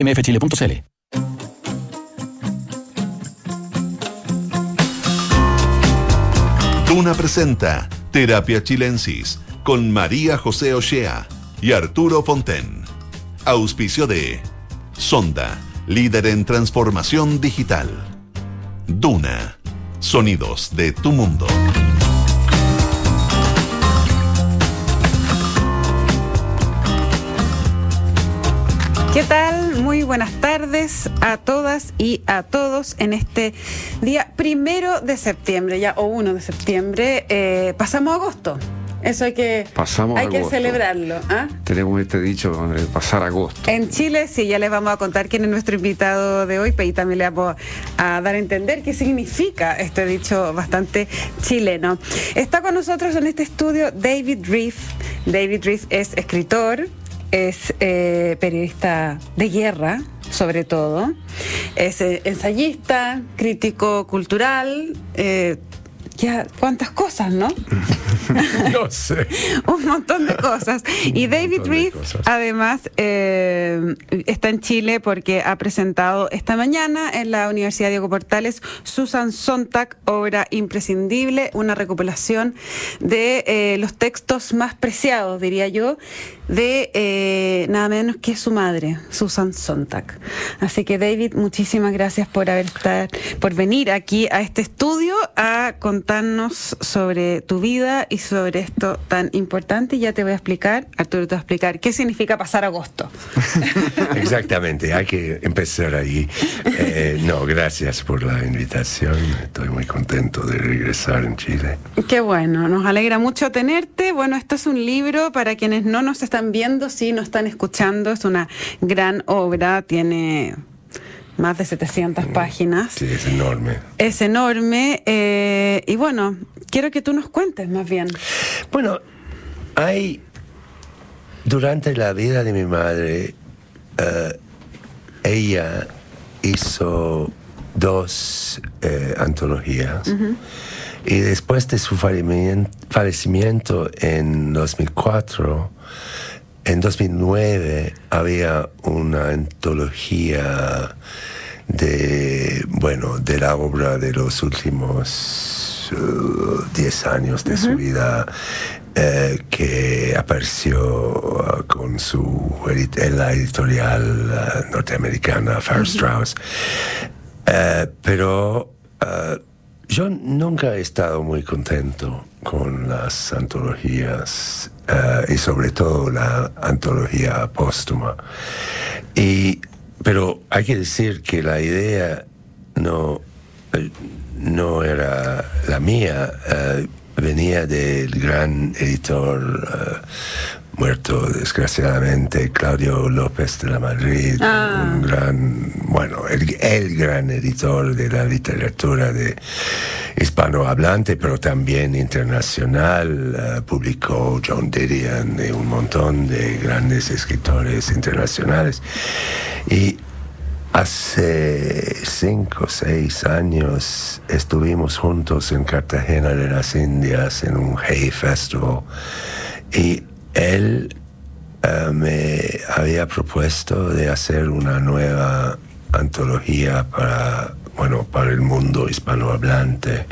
mfchile.cl. Duna presenta Terapia Chilensis con María José Ochea y Arturo Fonten. Auspicio de Sonda, líder en transformación digital. Duna, sonidos de tu mundo. ¿Qué tal? Muy buenas tardes a todas y a todos en este día primero de septiembre, ya o 1 de septiembre. Eh, pasamos agosto. Eso hay que, Pasamos hay que celebrarlo. ¿ah? Tenemos este dicho de pasar agosto. En Chile, sí, ya les vamos a contar quién es nuestro invitado de hoy, pero ahí también le vamos a dar a entender qué significa este dicho bastante chileno. Está con nosotros en este estudio David Reef. David Reef es escritor, es eh, periodista de guerra, sobre todo, es eh, ensayista, crítico cultural. eh, ya, cuántas cosas, ¿no? No sé. un montón de cosas. Y David Reed, además, eh, está en Chile porque ha presentado esta mañana en la Universidad Diego Portales Susan Sontag, obra imprescindible, una recopilación de eh, los textos más preciados, diría yo, de eh, nada menos que su madre, Susan Sontag. Así que David, muchísimas gracias por haber estar, por venir aquí a este estudio a contarnos sobre tu vida y sobre esto tan importante. Ya te voy a explicar, Arturo te va a explicar qué significa pasar agosto. Exactamente, hay que empezar ahí. Eh, no, gracias por la invitación. Estoy muy contento de regresar en Chile. Qué bueno, nos alegra mucho tenerte. Bueno, esto es un libro para quienes no nos están viendo, sí nos están escuchando. Es una gran obra, tiene más de 700 páginas. Sí, es enorme. Es enorme. eh, y bueno, quiero que tú nos cuentes más bien. Bueno, hay. Durante la vida de mi madre, eh, ella hizo dos eh, antologías. Y después de su fallecimiento, en 2004, en 2009 había una antología de, bueno, de la obra de los últimos uh, 10 años de su vida eh, que apareció uh, con su en la editorial uh, norteamericana Farrar Straus. Eh, pero yo nunca he estado muy contento con las antologías eh, y sobre todo la antología póstuma. Y, pero hay que decir que la idea no, eh, no era la mía, eh, venía del gran editor muerto desgraciadamente, Claudio López de la Madrid, un gran, bueno, el, el gran editor de la literatura de hispanohablante, pero también internacional, eh, publicó John Didion y un montón de grandes escritores internacionales. Y Hace cinco o seis años estuvimos juntos en Cartagena de las Indias en un Hay Festival y él eh, me había propuesto de hacer una nueva antología para, bueno, para el mundo hispanohablante.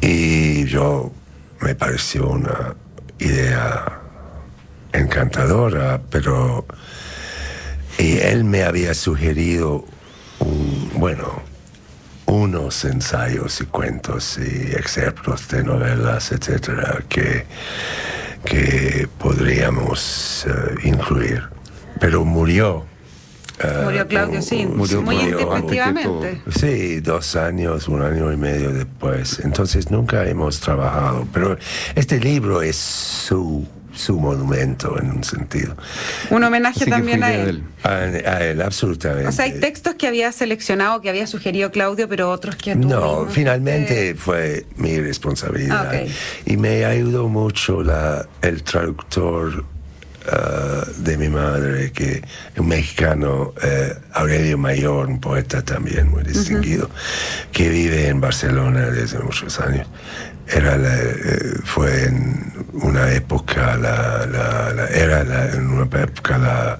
Y yo me pareció una idea encantadora, pero y él me había sugerido, bueno, unos ensayos y cuentos y excerptos de novelas, etcétera, que, que podríamos eh, incluir. Pero murió. eh, Murió Claudio, sí, murió muy intempestivamente. Sí, dos años, un año y medio después. Entonces nunca hemos trabajado. Pero este libro es su, su monumento en un sentido. Un homenaje Así también a idea de él. él. A, a él, absolutamente. O sea, hay textos que había seleccionado, que había sugerido Claudio, pero otros que tú No, finalmente te- fue mi responsabilidad. Ah, ok. Y me ayudó mucho la, el traductor ah, de mi madre, que un mexicano, eh, Aurelio Mayor, un poeta también muy distinguido, que vive en Barcelona desde muchos años. Era la, eh, fue en una época, la, la- la- era en una época la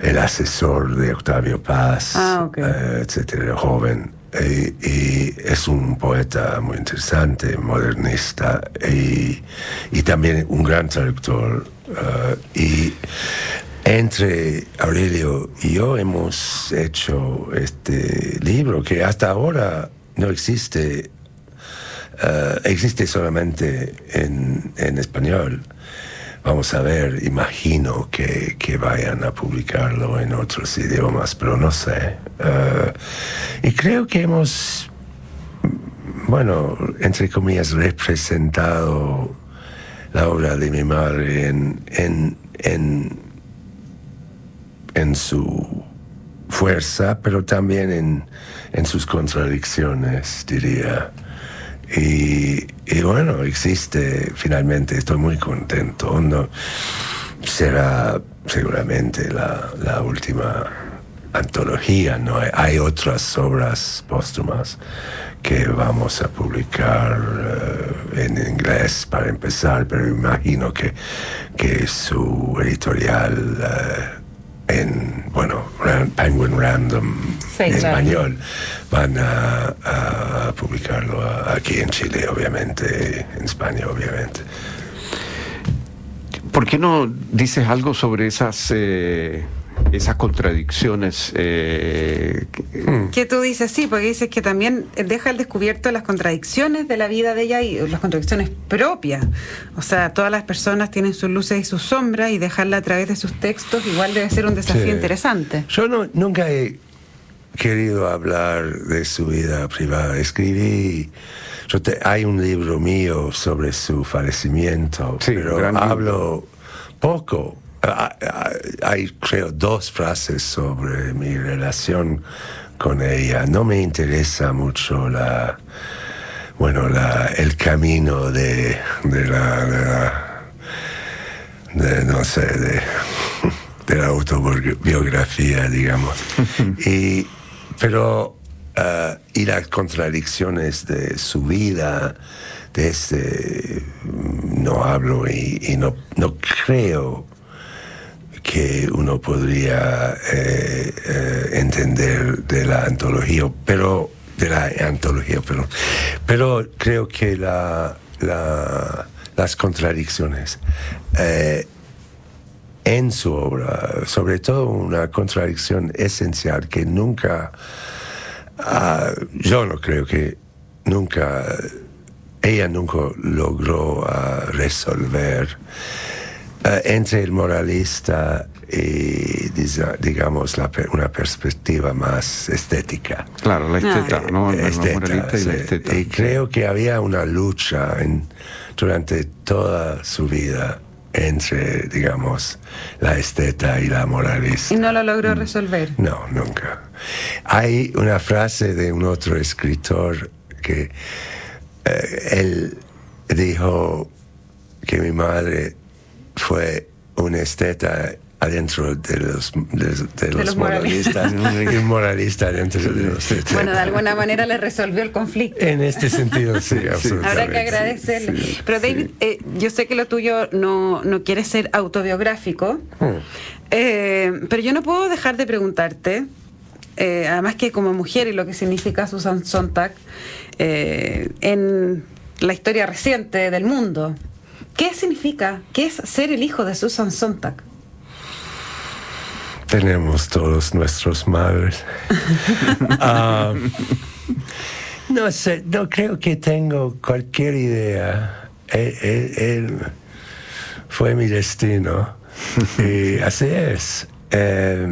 el asesor de Octavio Paz, Ah, ok. eh, etcétera, joven. Y, y es un poeta muy interesante, modernista y, y también un gran traductor. eh, y entre Aurelio y yo hemos hecho este libro que hasta ahora no existe, eh, existe solamente en, en español. Vamos a ver, imagino que, que vayan a publicarlo en otros idiomas, pero no sé. Eh, y creo que hemos, bueno, entre comillas, representado la obra de mi madre en, en, en, en su fuerza, pero también en, en sus contradicciones, diría. Y, y bueno, existe finalmente, estoy muy contento. No, será seguramente la, la última antología, ¿no? Hay, otras obras póstumas que vamos a publicar eh, en inglés para empezar, pero imagino que, que su editorial eh, en, bueno, Penguin Random Sí, en claro. español van a, a publicarlo aquí en Chile, obviamente, en España, obviamente. ¿Por qué no dices algo sobre esas, eh, esas contradicciones? eh, que- Que tú dices sí, porque dices que también deja al descubierto las contradicciones de la vida de ella y las contradicciones propias. O sea, todas las personas tienen sus luces y sus sombras y dejarla a través de sus textos igual debe ser un desafío Sí. interesante. Yo no- nunca he querido hablar de su vida privada. Escribí, yo te- hay un libro mío sobre su fallecimiento, Sí, pero hablo poco. Ah, ah, Hay, creo, dos frases sobre mi relación con ella. No me interesa mucho la, bueno, la, el camino de, de la, de la- de, no sé, de, de la autobiografía, digamos. y, pero, y las contradicciones de su vida, de este, mm, no hablo y, no, no creo que uno podría eh, eh, entender de la antología, pero de la antología, pero, pero creo que la, la- las contradicciones eh, en su obra, sobre todo una contradicción esencial que nunca, ah, yo no creo que nunca, ella nunca logró ah, resolver eh, entre el moralista y, digamos, la una perspectiva más estética. claro, la esteta, Ah, ¿no? La- Esteta, moralista y la esteta. Y creo que había una lucha en- durante toda su vida entre, digamos, la esteta y la moralista. Y no lo logró resolver. No, nunca. Hay una frase de un otro escritor que eh, él dijo que mi madre fue una esteta adentro de los, de, de los los moralistas un moralista adentro de los. Bueno, de alguna manera le resolvió el conflicto. En este sentido, sí, absolutamente. Habrá que agradecerle. Sí, Pero sí. David, eh, yo sé que lo tuyo no, no quiere ser autobiográfico, Hmm. eh, pero yo no puedo dejar de preguntarte, eh, además que como mujer y lo que significa Susan Sontag eh, en la historia reciente del mundo, ¿qué significa? ¿Qué es ser el hijo de Susan Sontag? Tenemos todos nuestros madres. Ah, no sé, no creo que tengo cualquier idea. Él, él- él fue mi destino. y así es. Eh,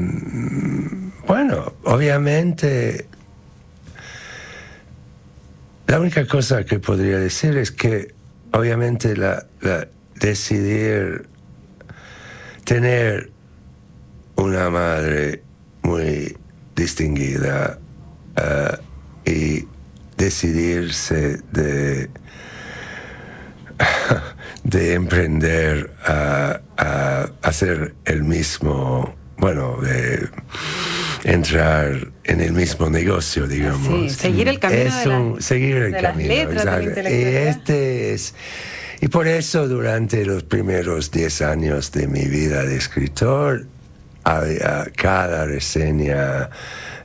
bueno, obviamente, la única cosa que podría decir es que, obviamente, la, la- decidir tener una madre muy distinguida eh, y decidirse de, de emprender a, a hacer el mismo, bueno, de entrar en el mismo negocio, digamos. Sí, seguir el camino Es de la- un- seguir el de las camino. letras, de la exacto. y este es... Y por eso durante los primeros 10 años de mi vida de escritor, cada reseña,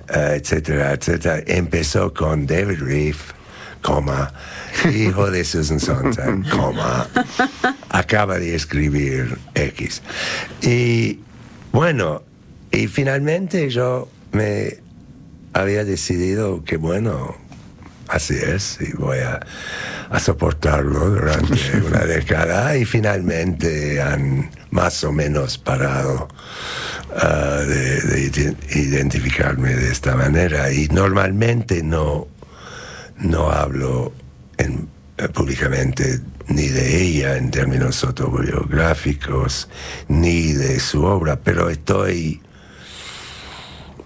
eh, etcétera, etcétera, empezó con David Reef, coma, hijo de Susan Sontag, coma, acaba de escribir X. Y bueno, y finalmente yo me había decidido que bueno, así es, y voy a, soportarlo durante una década y finalmente han más o menos parado ah, de, identificarme de esta manera. Y normalmente no, no hablo eh, públicamente ni de ella en términos autobiográficos, ni de su obra, pero estoy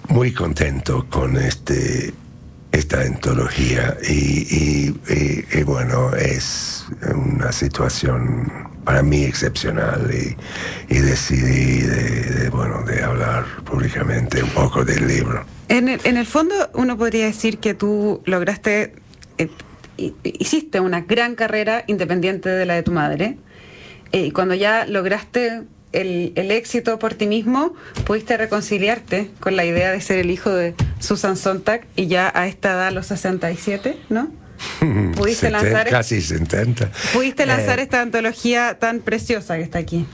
muy contento con este esta antología. Y, bueno, es una situación para mí excepcional y, decidí de, bueno, de hablar públicamente un poco del libro. En el, en el fondo uno podría decir que tú lograste, eh, hiciste una gran carrera independiente de la de tu madre eh, y cuando ya lograste el, éxito por ti mismo, pudiste reconciliarte con la idea de ser el hijo de Susan Sontag y ya a esta edad, los 67, ¿no? Pudiste lanzar casi 70. Pudiste lanzar eh, esta antología tan preciosa que está aquí.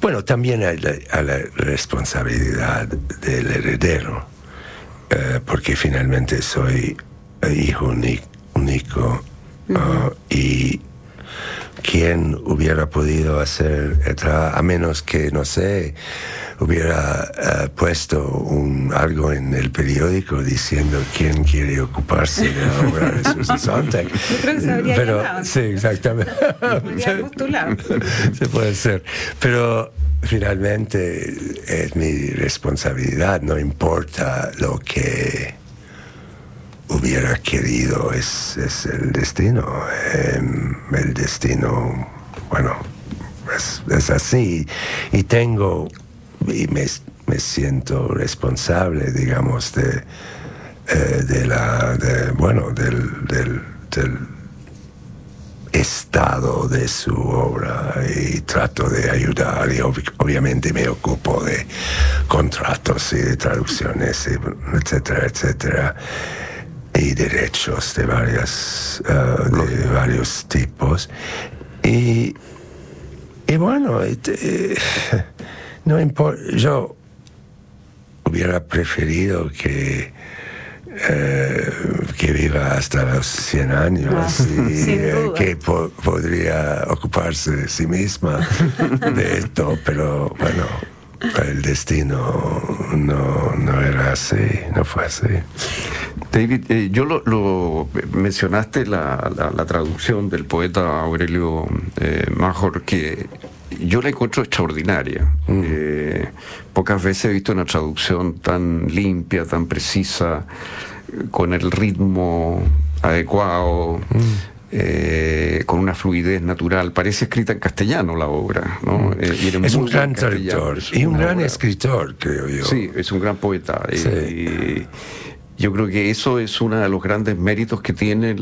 Bueno, también hay la, a la responsabilidad del heredero, eh, porque finalmente soy hijo único uh, y quién hubiera podido hacer a menos que, no sé, hubiera eh, puesto un, algo en el periódico diciendo quién quiere ocuparse de la obra de Susan Sontag. Pero, sí, exactamente. se puede ser. Pero finalmente es mi responsabilidad, no importa lo que hubiera querido, es, es el destino. Em, el destino, bueno, es, así. Y tengo, y me, me siento responsable, digamos, de, eh, de la, bueno, del, del, del estado de su obra y trato de ayudar y obviamente me ocupo de contratos y de traducciones, etcétera, etcétera y derechos de, varias, uh, de varios tipos. Y, y bueno, no importa, yo hubiera preferido que, eh, que viva hasta los 100 años ah, y eh, que podría ocuparse de sí misma de esto, pero bueno el destino no, no era así, no fue así. David, eh, yo lo, mencionaste la, la, traducción del poeta Aurelio eh, Major, que yo la encuentro extraordinaria. Mm. Eh, pocas veces he visto una traducción tan limpia, tan precisa, con el ritmo adecuado. Mm. Eh, con una fluidez natural. Parece escrita en castellano la obra. ¿no? Mm. Eh, es un gran traductor y un gran escritor, creo yo. Sí, es un gran poeta. Eh, yo creo que eso es uno de los grandes méritos que tiene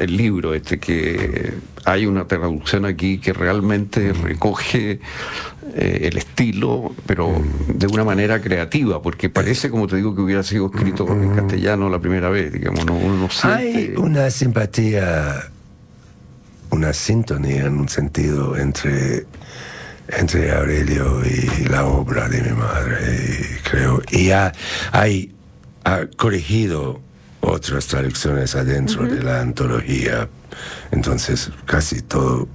el libro, este que hay una traducción aquí que realmente mm. recoge eh, el estilo, pero mm. de una manera creativa, porque parece, como te digo, que hubiera sido escrito en mm. castellano la primera vez, digamos, no, uno no Hay una simpatía, una sintonía en un sentido entre entre Aurelio y la obra de mi madre, creo. Y ha, hay, ha corregido otras traducciones adentro de la antología. Entonces, casi todo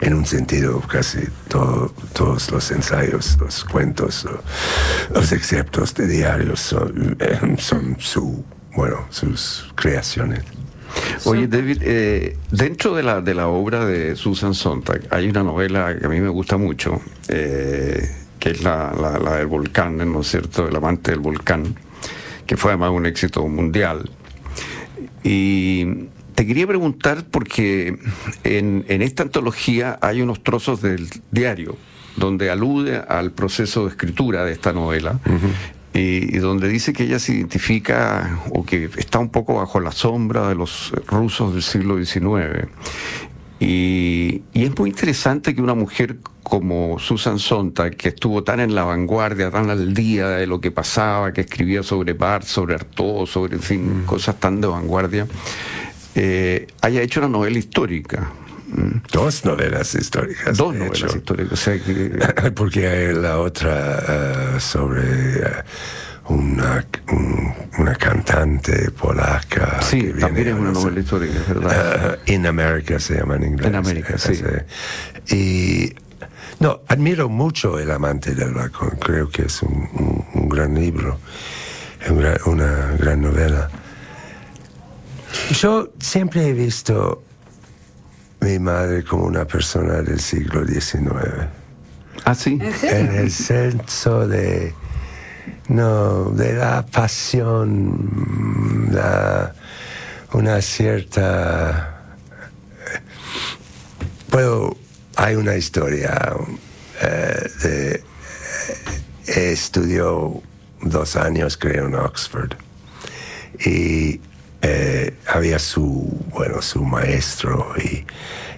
en un sentido casi todos los ensayos, los cuentos, los exceptos de diarios son, eh, son su, bueno, sus creaciones. Oye, David, eh, dentro de la, de la obra de Susan Sontag hay una novela que a mí me gusta mucho, eh, que es la, la, del volcán, ¿no es cierto?, El amante del volcán, que fue además un éxito mundial. Y te quería preguntar porque en, esta antología hay unos trozos del diario donde alude al proceso de escritura de esta novela y, donde dice que ella se identifica o que está un poco bajo la sombra de los rusos del siglo XIX. Y, y es muy interesante que una mujer como Susan Sontag, que estuvo tan en la vanguardia, tan al día de lo que pasaba, que escribía sobre Barth, sobre Artaud, sobre, en fin, Mm. cosas tan de vanguardia, eh, haya hecho una novela histórica. Dos novelas históricas. Dos novelas hecho. históricas. O sea que, Porque hay la otra eh, sobre eh, una, un- una cantante polaca. sí, que viene también es una novela histórica, es verdad. Eh, in America se llama en inglés. In America, sí. Y no, admiro mucho El amante del balcón. Creo que es un, un- un gran libro, un gran- una gran novela. Yo siempre he visto mi madre como una persona del siglo XIX. ah, sí. ¿En el senso de. No, de la pasión, la, una cierta. Puedo. Hay una historia eh, de. eh, estudió dos años, creo, en Oxford. Y eh, había su, bueno, su maestro y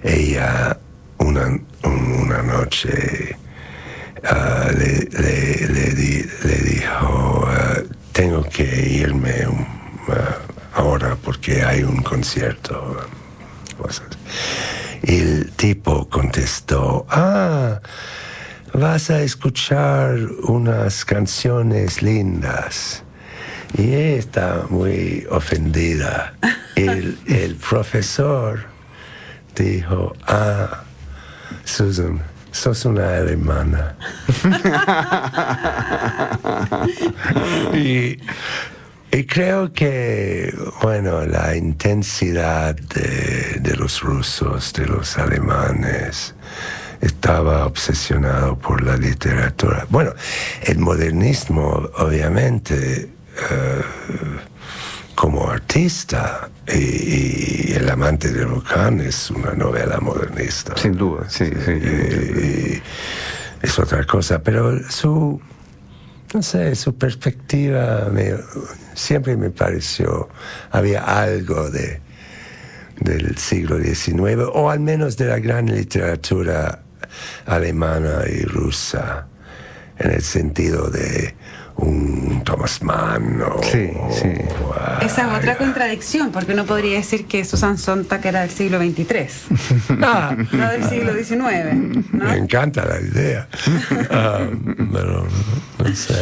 ella una, un- una noche ah, le, le- le di- le dijo, ah, tengo que irme um, ah, ahora porque hay un concierto. El tipo contestó, ah, vas a escuchar unas canciones lindas. Y ella está muy ofendida. El, el profesor dijo, ah, Susan, sos una alemana. y, y creo que, bueno, la intensidad de, de los rusos, de los alemanes, estaba obsesionado por la literatura. Bueno, el modernismo, obviamente, eh, como artista, y, y El amante de Volcán es una novela modernista. Sin duda, sí, sí. Y- y es otra cosa, pero su, no sé, su perspectiva siempre me pareció, había algo de, del siglo XIX, o al menos de la gran literatura alemana y rusa, en el sentido de un Thomas Mann o... Sí, sí. o, Esa es otra contradicción, porque uno podría decir que Susan Sontag era del siglo XXIII, ah, no del siglo XIX. ¿no? Me encanta la idea. Ah, pero no sé.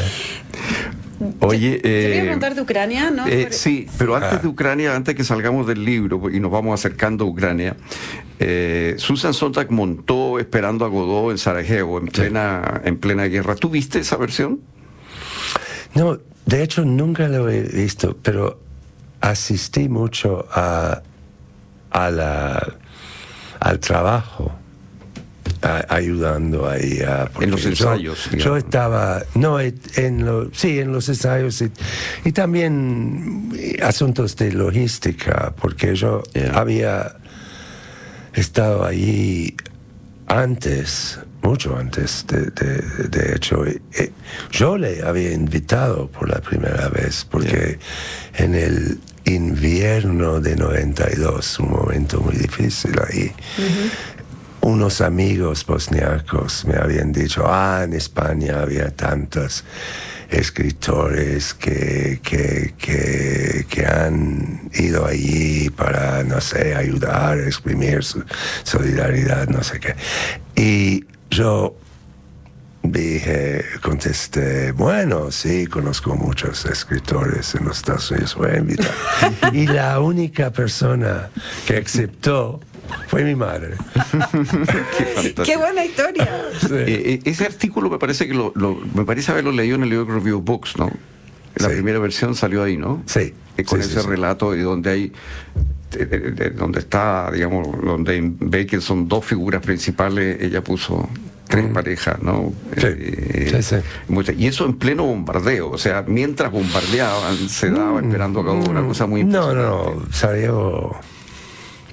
Oye, eh, preguntar de Ucrania, ¿no? Eh, sí, pero antes Ah. de Ucrania, antes que salgamos del libro y nos vamos acercando a Ucrania, eh, Susan Sontag montó esperando a Godot en Sarajevo, en plena, en plena guerra. ¿Tú viste esa versión? No, de hecho nunca lo he visto, pero asistí mucho a, a la, al trabajo. a- ayudando ahí a, En los yo- ensayos, Yo, estaba, no, eh, en lo, sí, en los ensayos y, y también asuntos de logística, porque yo Yeah. había estado allí antes, mucho antes, de, de- de hecho. y- y yo le había invitado por la primera vez, porque en el invierno de 92, un momento muy difícil ahí, unos amigos bosniacos me habían dicho, ah, en España había tantos escritores que, que, que, que han ido allí para, no sé, ayudar, exprimir su solidaridad, no sé qué. Y yo dije, contesté, bueno, sí, conozco muchos escritores en los Estados Unidos, voy a invitar. y la única persona que aceptó fue mi madre. Qué fantástico. ¡Qué buena historia! Eh, eh, ese artículo me parece que lo, lo- me parece haberlo leído en el libro Review Books, ¿no? La Sí. primera versión salió ahí, ¿no? Sí, Eh, con sí, ese sí. relato y donde hay de- de- de- donde está, digamos, donde ve que son dos figuras principales, ella puso tres parejas, ¿no? Mm. Sí, Eh, sí, Y eso en pleno bombardeo, o sea, mientras bombardeaban, se daba esperando a cada uno, una cosa muy Mm. No, impresionante. no, Sarajevo,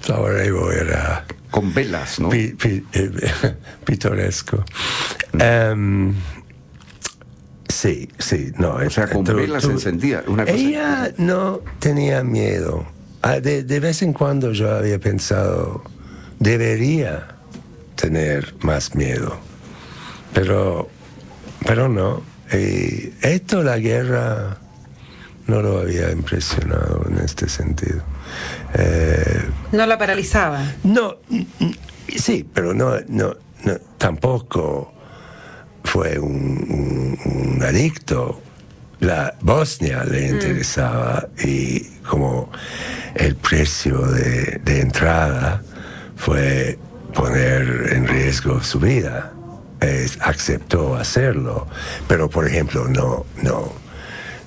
Sarajevo era Con velas, ¿no? pi- pi- eh, pintoresco. Em, sí, sí, no. O sea, con velas encendidas, una cosa Ella no tenía miedo. Ah, De, de vez en cuando yo había pensado, debería tener más miedo, pero, pero no. Y esto, la guerra, no lo había impresionado en este sentido. Eh, no la paralizaba. No, sí, pero no, no, tampoco fue un, adicto. La Bosnia le mm. interesaba y como el precio de, de entrada fue poner en riesgo su vida. aceptó hacerlo, pero por ejemplo no, no,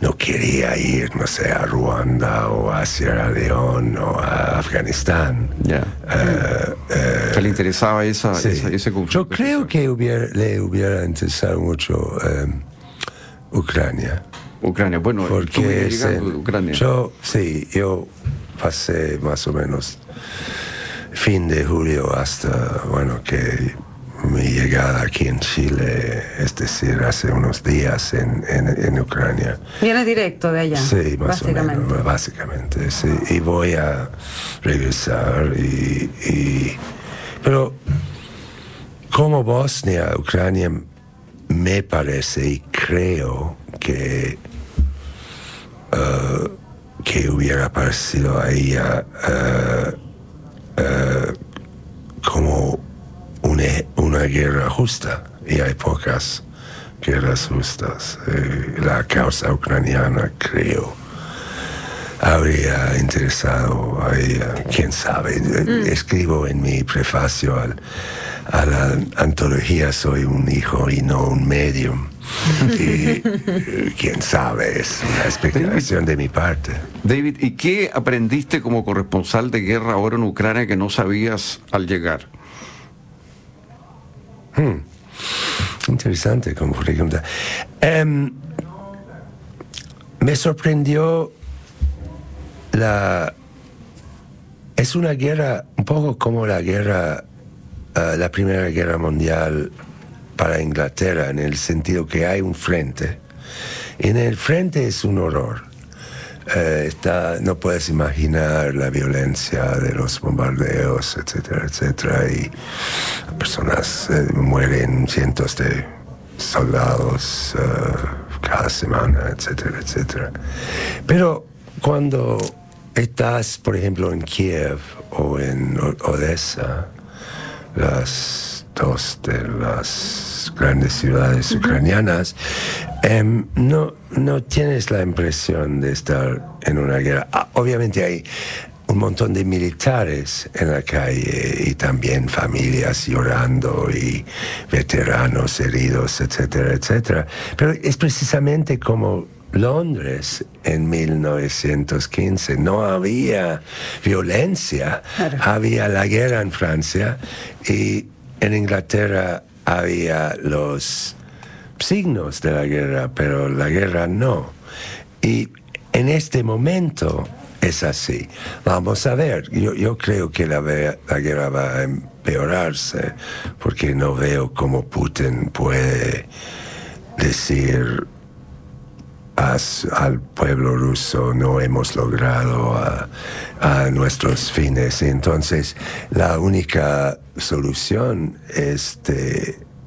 no quería ir, no sé, a Ruanda o a Sierra León o a Afganistán. Ya. Eh, eh, le interesaba esa, ese conflicto? Yo creo que le hubiera interesado mucho eh, Ucrania. Ucrania, bueno, porque Ucrania? Yo, sí, yo pasé más o menos fin de julio hasta, bueno, que mi llegada aquí en Chile, es decir, hace unos días en, en, Ucrania. Viene directo de allá. Sí, más básicamente. o menos, básicamente, sí. Y voy a regresar y, pero como Bosnia, Ucrania, me parece y creo que uh, que hubiera parecido a ella uh, uh, como una, guerra justa y hay pocas guerras justas. Eh, la causa ucraniana, creo, habría interesado a ella, quién sabe. Mm. Escribo en mi prefacio a la antología Soy un hijo y no un medium. y eh, quién sabe, es una especulación de mi parte. David, ¿y qué aprendiste como corresponsal de guerra ahora en Ucrania que no sabías al llegar? Hmm. Interesante como pregunta. Em, me sorprendió la... Es una guerra un poco como la guerra, eh, la Primera Guerra Mundial para Inglaterra, en el sentido que hay un frente. En el frente es un horror. Eh, está, no puedes imaginar la violencia de los bombardeos, etcétera, etcétera, y personas eh, mueren, cientos de soldados eh, cada semana, etcétera, etcétera. Pero cuando estás, por ejemplo, en Kiev o en Odessa, las dos de las grandes ciudades ucranianas, em, no, no tienes la impresión de estar en una guerra. Ah, obviamente hay un montón de militares en la calle y también familias llorando y veteranos heridos, etcétera, etcétera. Pero es precisamente como Londres en 1915. No había violencia, había la guerra en Francia y en Inglaterra había los signos de la guerra, pero la guerra no. Y en este momento es así. Vamos a ver, yo, creo que la, la, guerra va a empeorarse, porque no veo cómo Putin puede decir al pueblo ruso no hemos logrado a, nuestros fines. Entonces, la única solución es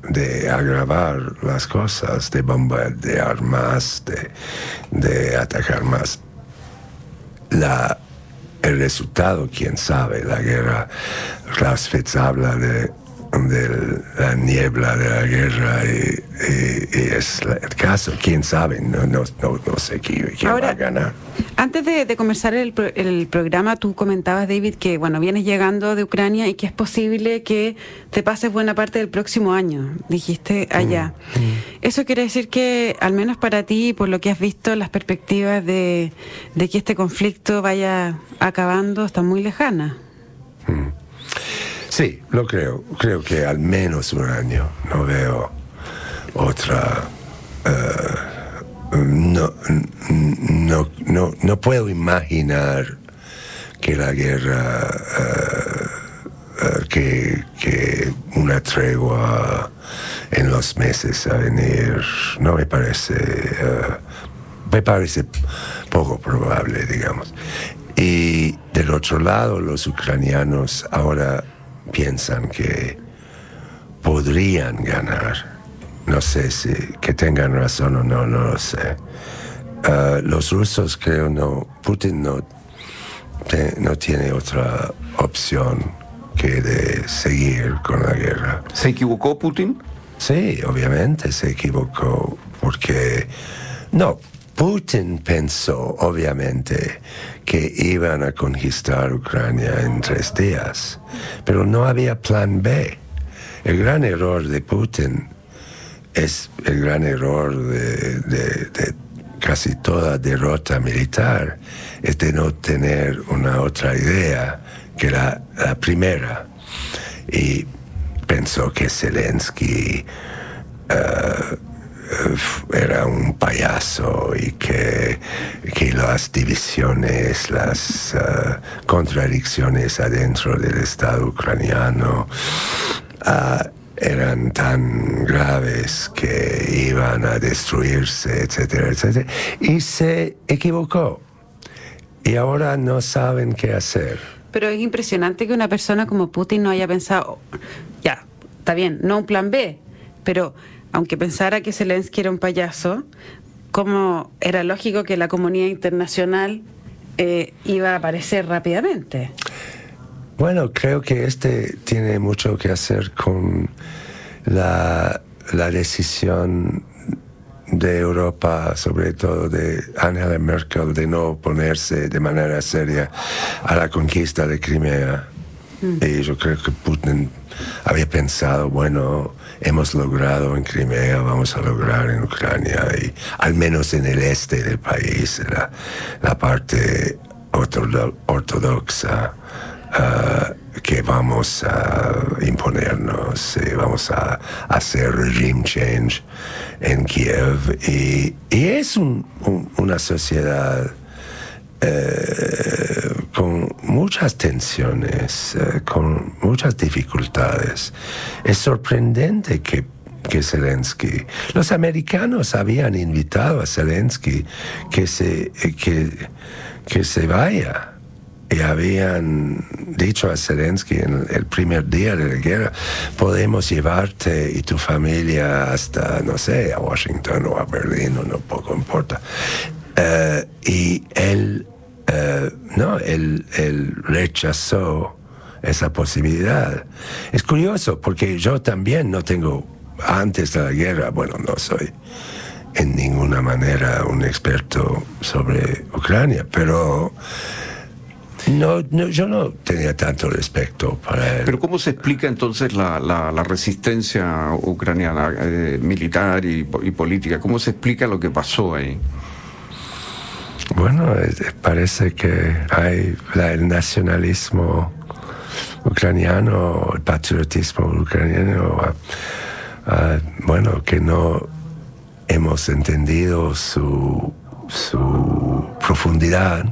de agravar las cosas, de bombardear más, de, de atacar más. La, el resultado, quién sabe, la guerra, habla de de la niebla de la guerra y, es el caso, quién sabe, no, no, no, sé quién, va a ganar. Antes de, comenzar el, el, programa, tú comentabas, David, que bueno, vienes llegando de Ucrania y que es posible que te pases buena parte del próximo año, dijiste allá. Mm, mm. Eso quiere decir que, al menos para ti, por lo que has visto, las perspectivas de, de que este conflicto vaya acabando están muy lejanas. Mm. Sí, lo creo. Creo que al menos un año. No veo otra... Eh, no, no, no, puedo imaginar que la guerra, eh, eh, que, que, una tregua en los meses a venir, no me parece, me parece poco probable, digamos. Y del otro lado, los ucranianos ahora piensan que podrían ganar. No sé si que tengan razón o no, no lo sé. Ah, los rusos creo no, Putin no, no tiene otra opción que de seguir con la guerra. ¿Se equivocó Putin? Sí, obviamente se equivocó porque no, Putin pensó obviamente que iban a conquistar Ucrania en tres días, pero no había plan B. El gran error de Putin es el gran error de, casi toda derrota militar, es de no tener una otra idea que la, primera. Y pensó que Zelensky eh, era un payaso y que, que las divisiones, las eh, contradicciones adentro del Estado ucraniano uh, eran tan graves que iban a destruirse, etcétera, etcétera. Y se equivocó. Y ahora no saben qué hacer. Pero es impresionante que una persona como Putin no haya pensado, ya, está bien, no un plan B, pero aunque pensara que Zelensky era un payaso, como era lógico que la comunidad internacional eh, iba a aparecer rápidamente. Bueno, creo que este tiene mucho que hacer con la, decisión de Europa, sobre todo de Angela Merkel, de no oponerse de manera seria a la conquista de Crimea. Mm. Y yo creo que Putin había pensado, bueno, hemos logrado en Crimea, vamos a lograr en Ucrania y al menos en el este del país, la, la parte ortodoxa. Ah, que vamos a imponernos, y vamos a hacer regime change en Kiev. Y, es una sociedad eh, muchas tensiones, eh, con muchas dificultades. Es sorprendente que que Zelensky. Los americanos habían invitado a Zelensky que se, que, que se vaya y habían dicho a Zelensky en el primer día de la guerra, podemos llevarte y tu familia hasta, no sé, a Washington o a Berlín, o no poco importa. Eh, y él, eh, no, él, él rechazó esa posibilidad. Es curioso porque yo también no tengo, antes de la guerra, bueno, no soy en ninguna manera un experto sobre Ucrania, pero no, no, yo no tenía tanto respeto para él. Pero ¿cómo se explica entonces la, la, resistencia ucraniana eh, militar y, política? ¿Cómo se explica lo que pasó ahí? Bueno, parece que hay el nacionalismo ucraniano, el patriotismo ucraniano, ah, ah, bueno, que no hemos entendido su su profundidad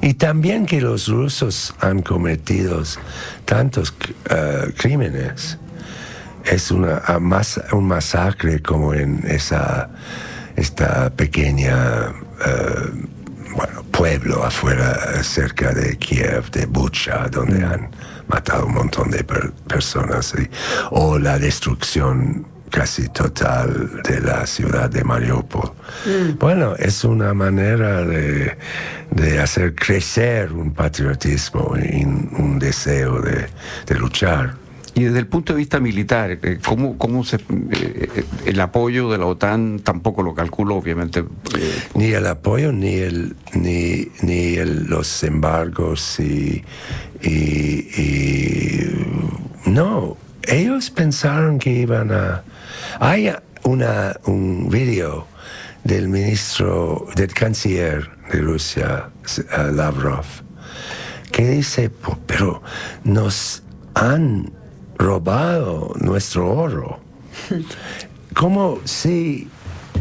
y también que los rusos han cometido tantos eh, crímenes. Es una, un masacre como en esa esta pequeña bueno, pueblo afuera, cerca de Kiev, de Bucha, donde han matado un montón de personas, o la destrucción casi total de la ciudad de Mariupol. Mm. Bueno, es una manera de, de, hacer crecer un patriotismo y un deseo de, de luchar. Y desde el punto de vista militar, eh, ¿cómo, cómo se, eh, el apoyo de la OTAN tampoco lo calculo, obviamente? Eh, ni el apoyo, ni el, ni, ni los embargos y, y, no, ellos pensaron que iban a hay una, un video del ministro, del canciller de Rusia, eh, Lavrov, que dice, pero nos han robado nuestro oro. Como si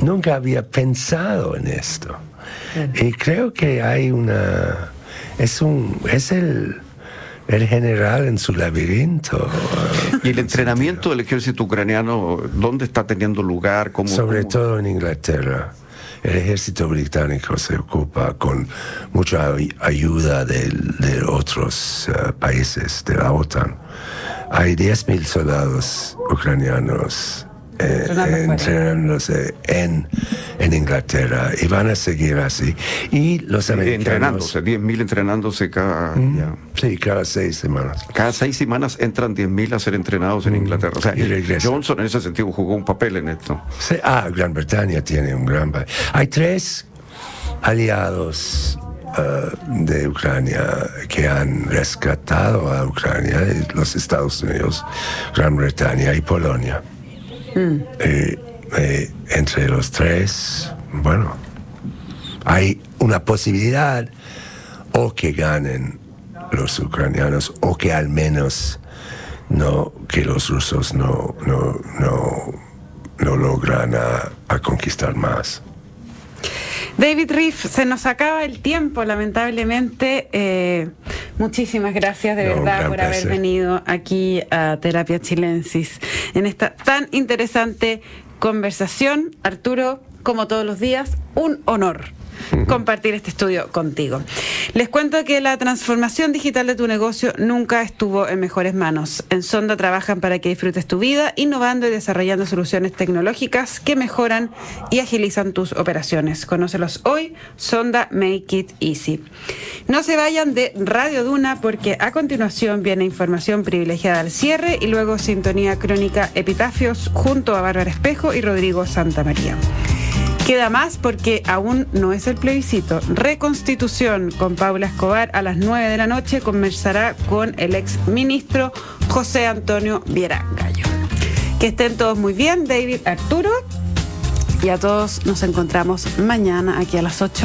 nunca había pensado en esto. Y creo que hay una... Es, un, es el el general en su laberinto. ¿Y el entrenamiento del ejército ucraniano, dónde está teniendo lugar? ¿Cómo, Sobre todo en Inglaterra. El ejército británico se ocupa con mucha ayuda de, otros eh, países de la OTAN. Hay 10.000 soldados ucranianos eh, entrenándose en, en Inglaterra y van a seguir así. Y los americanos... Entrenándose, 10.000 entrenándose cada... Sí, cada seis semanas. Cada seis semanas entran 10.000 a ser entrenados en Inglaterra. O sea, Johnson en ese sentido jugó un papel en esto. ah, Gran Bretaña tiene un gran papel. Hay tres aliados uh, de Ucrania que han rescatado a Ucrania, los Estados Unidos, Gran Bretaña y Polonia. Mm. Eh, eh, entre los tres, bueno, hay una posibilidad o que ganen los ucranianos o que al menos no que los rusos no no no, no logran a conquistar más. David Riff, se nos acaba el tiempo, lamentablemente. Eh, muchísimas gracias de verdad por haber venido aquí a Terapia Chilensis en esta tan interesante conversación. Arturo, como todos los días, un honor compartir este estudio contigo. Les cuento que la transformación digital de tu negocio nunca estuvo en mejores manos. En Sonda trabajan para que disfrutes tu vida, innovando y desarrollando soluciones tecnológicas que mejoran y agilizan tus operaciones. Conócelos hoy, Sonda Make It Easy. No se vayan de Radio Duna porque a continuación viene información privilegiada al cierre y luego sintonía crónica Epitafios junto a Bárbara Espejo y Rodrigo Santa María. Queda más porque aún no es el plebiscito. Reconstitución con Paula Escobar a las 9 de la noche conversará con el ex ministro José Antonio Viera Gallo. Que estén todos muy bien, David Arturo. Y a todos nos encontramos mañana aquí a las 8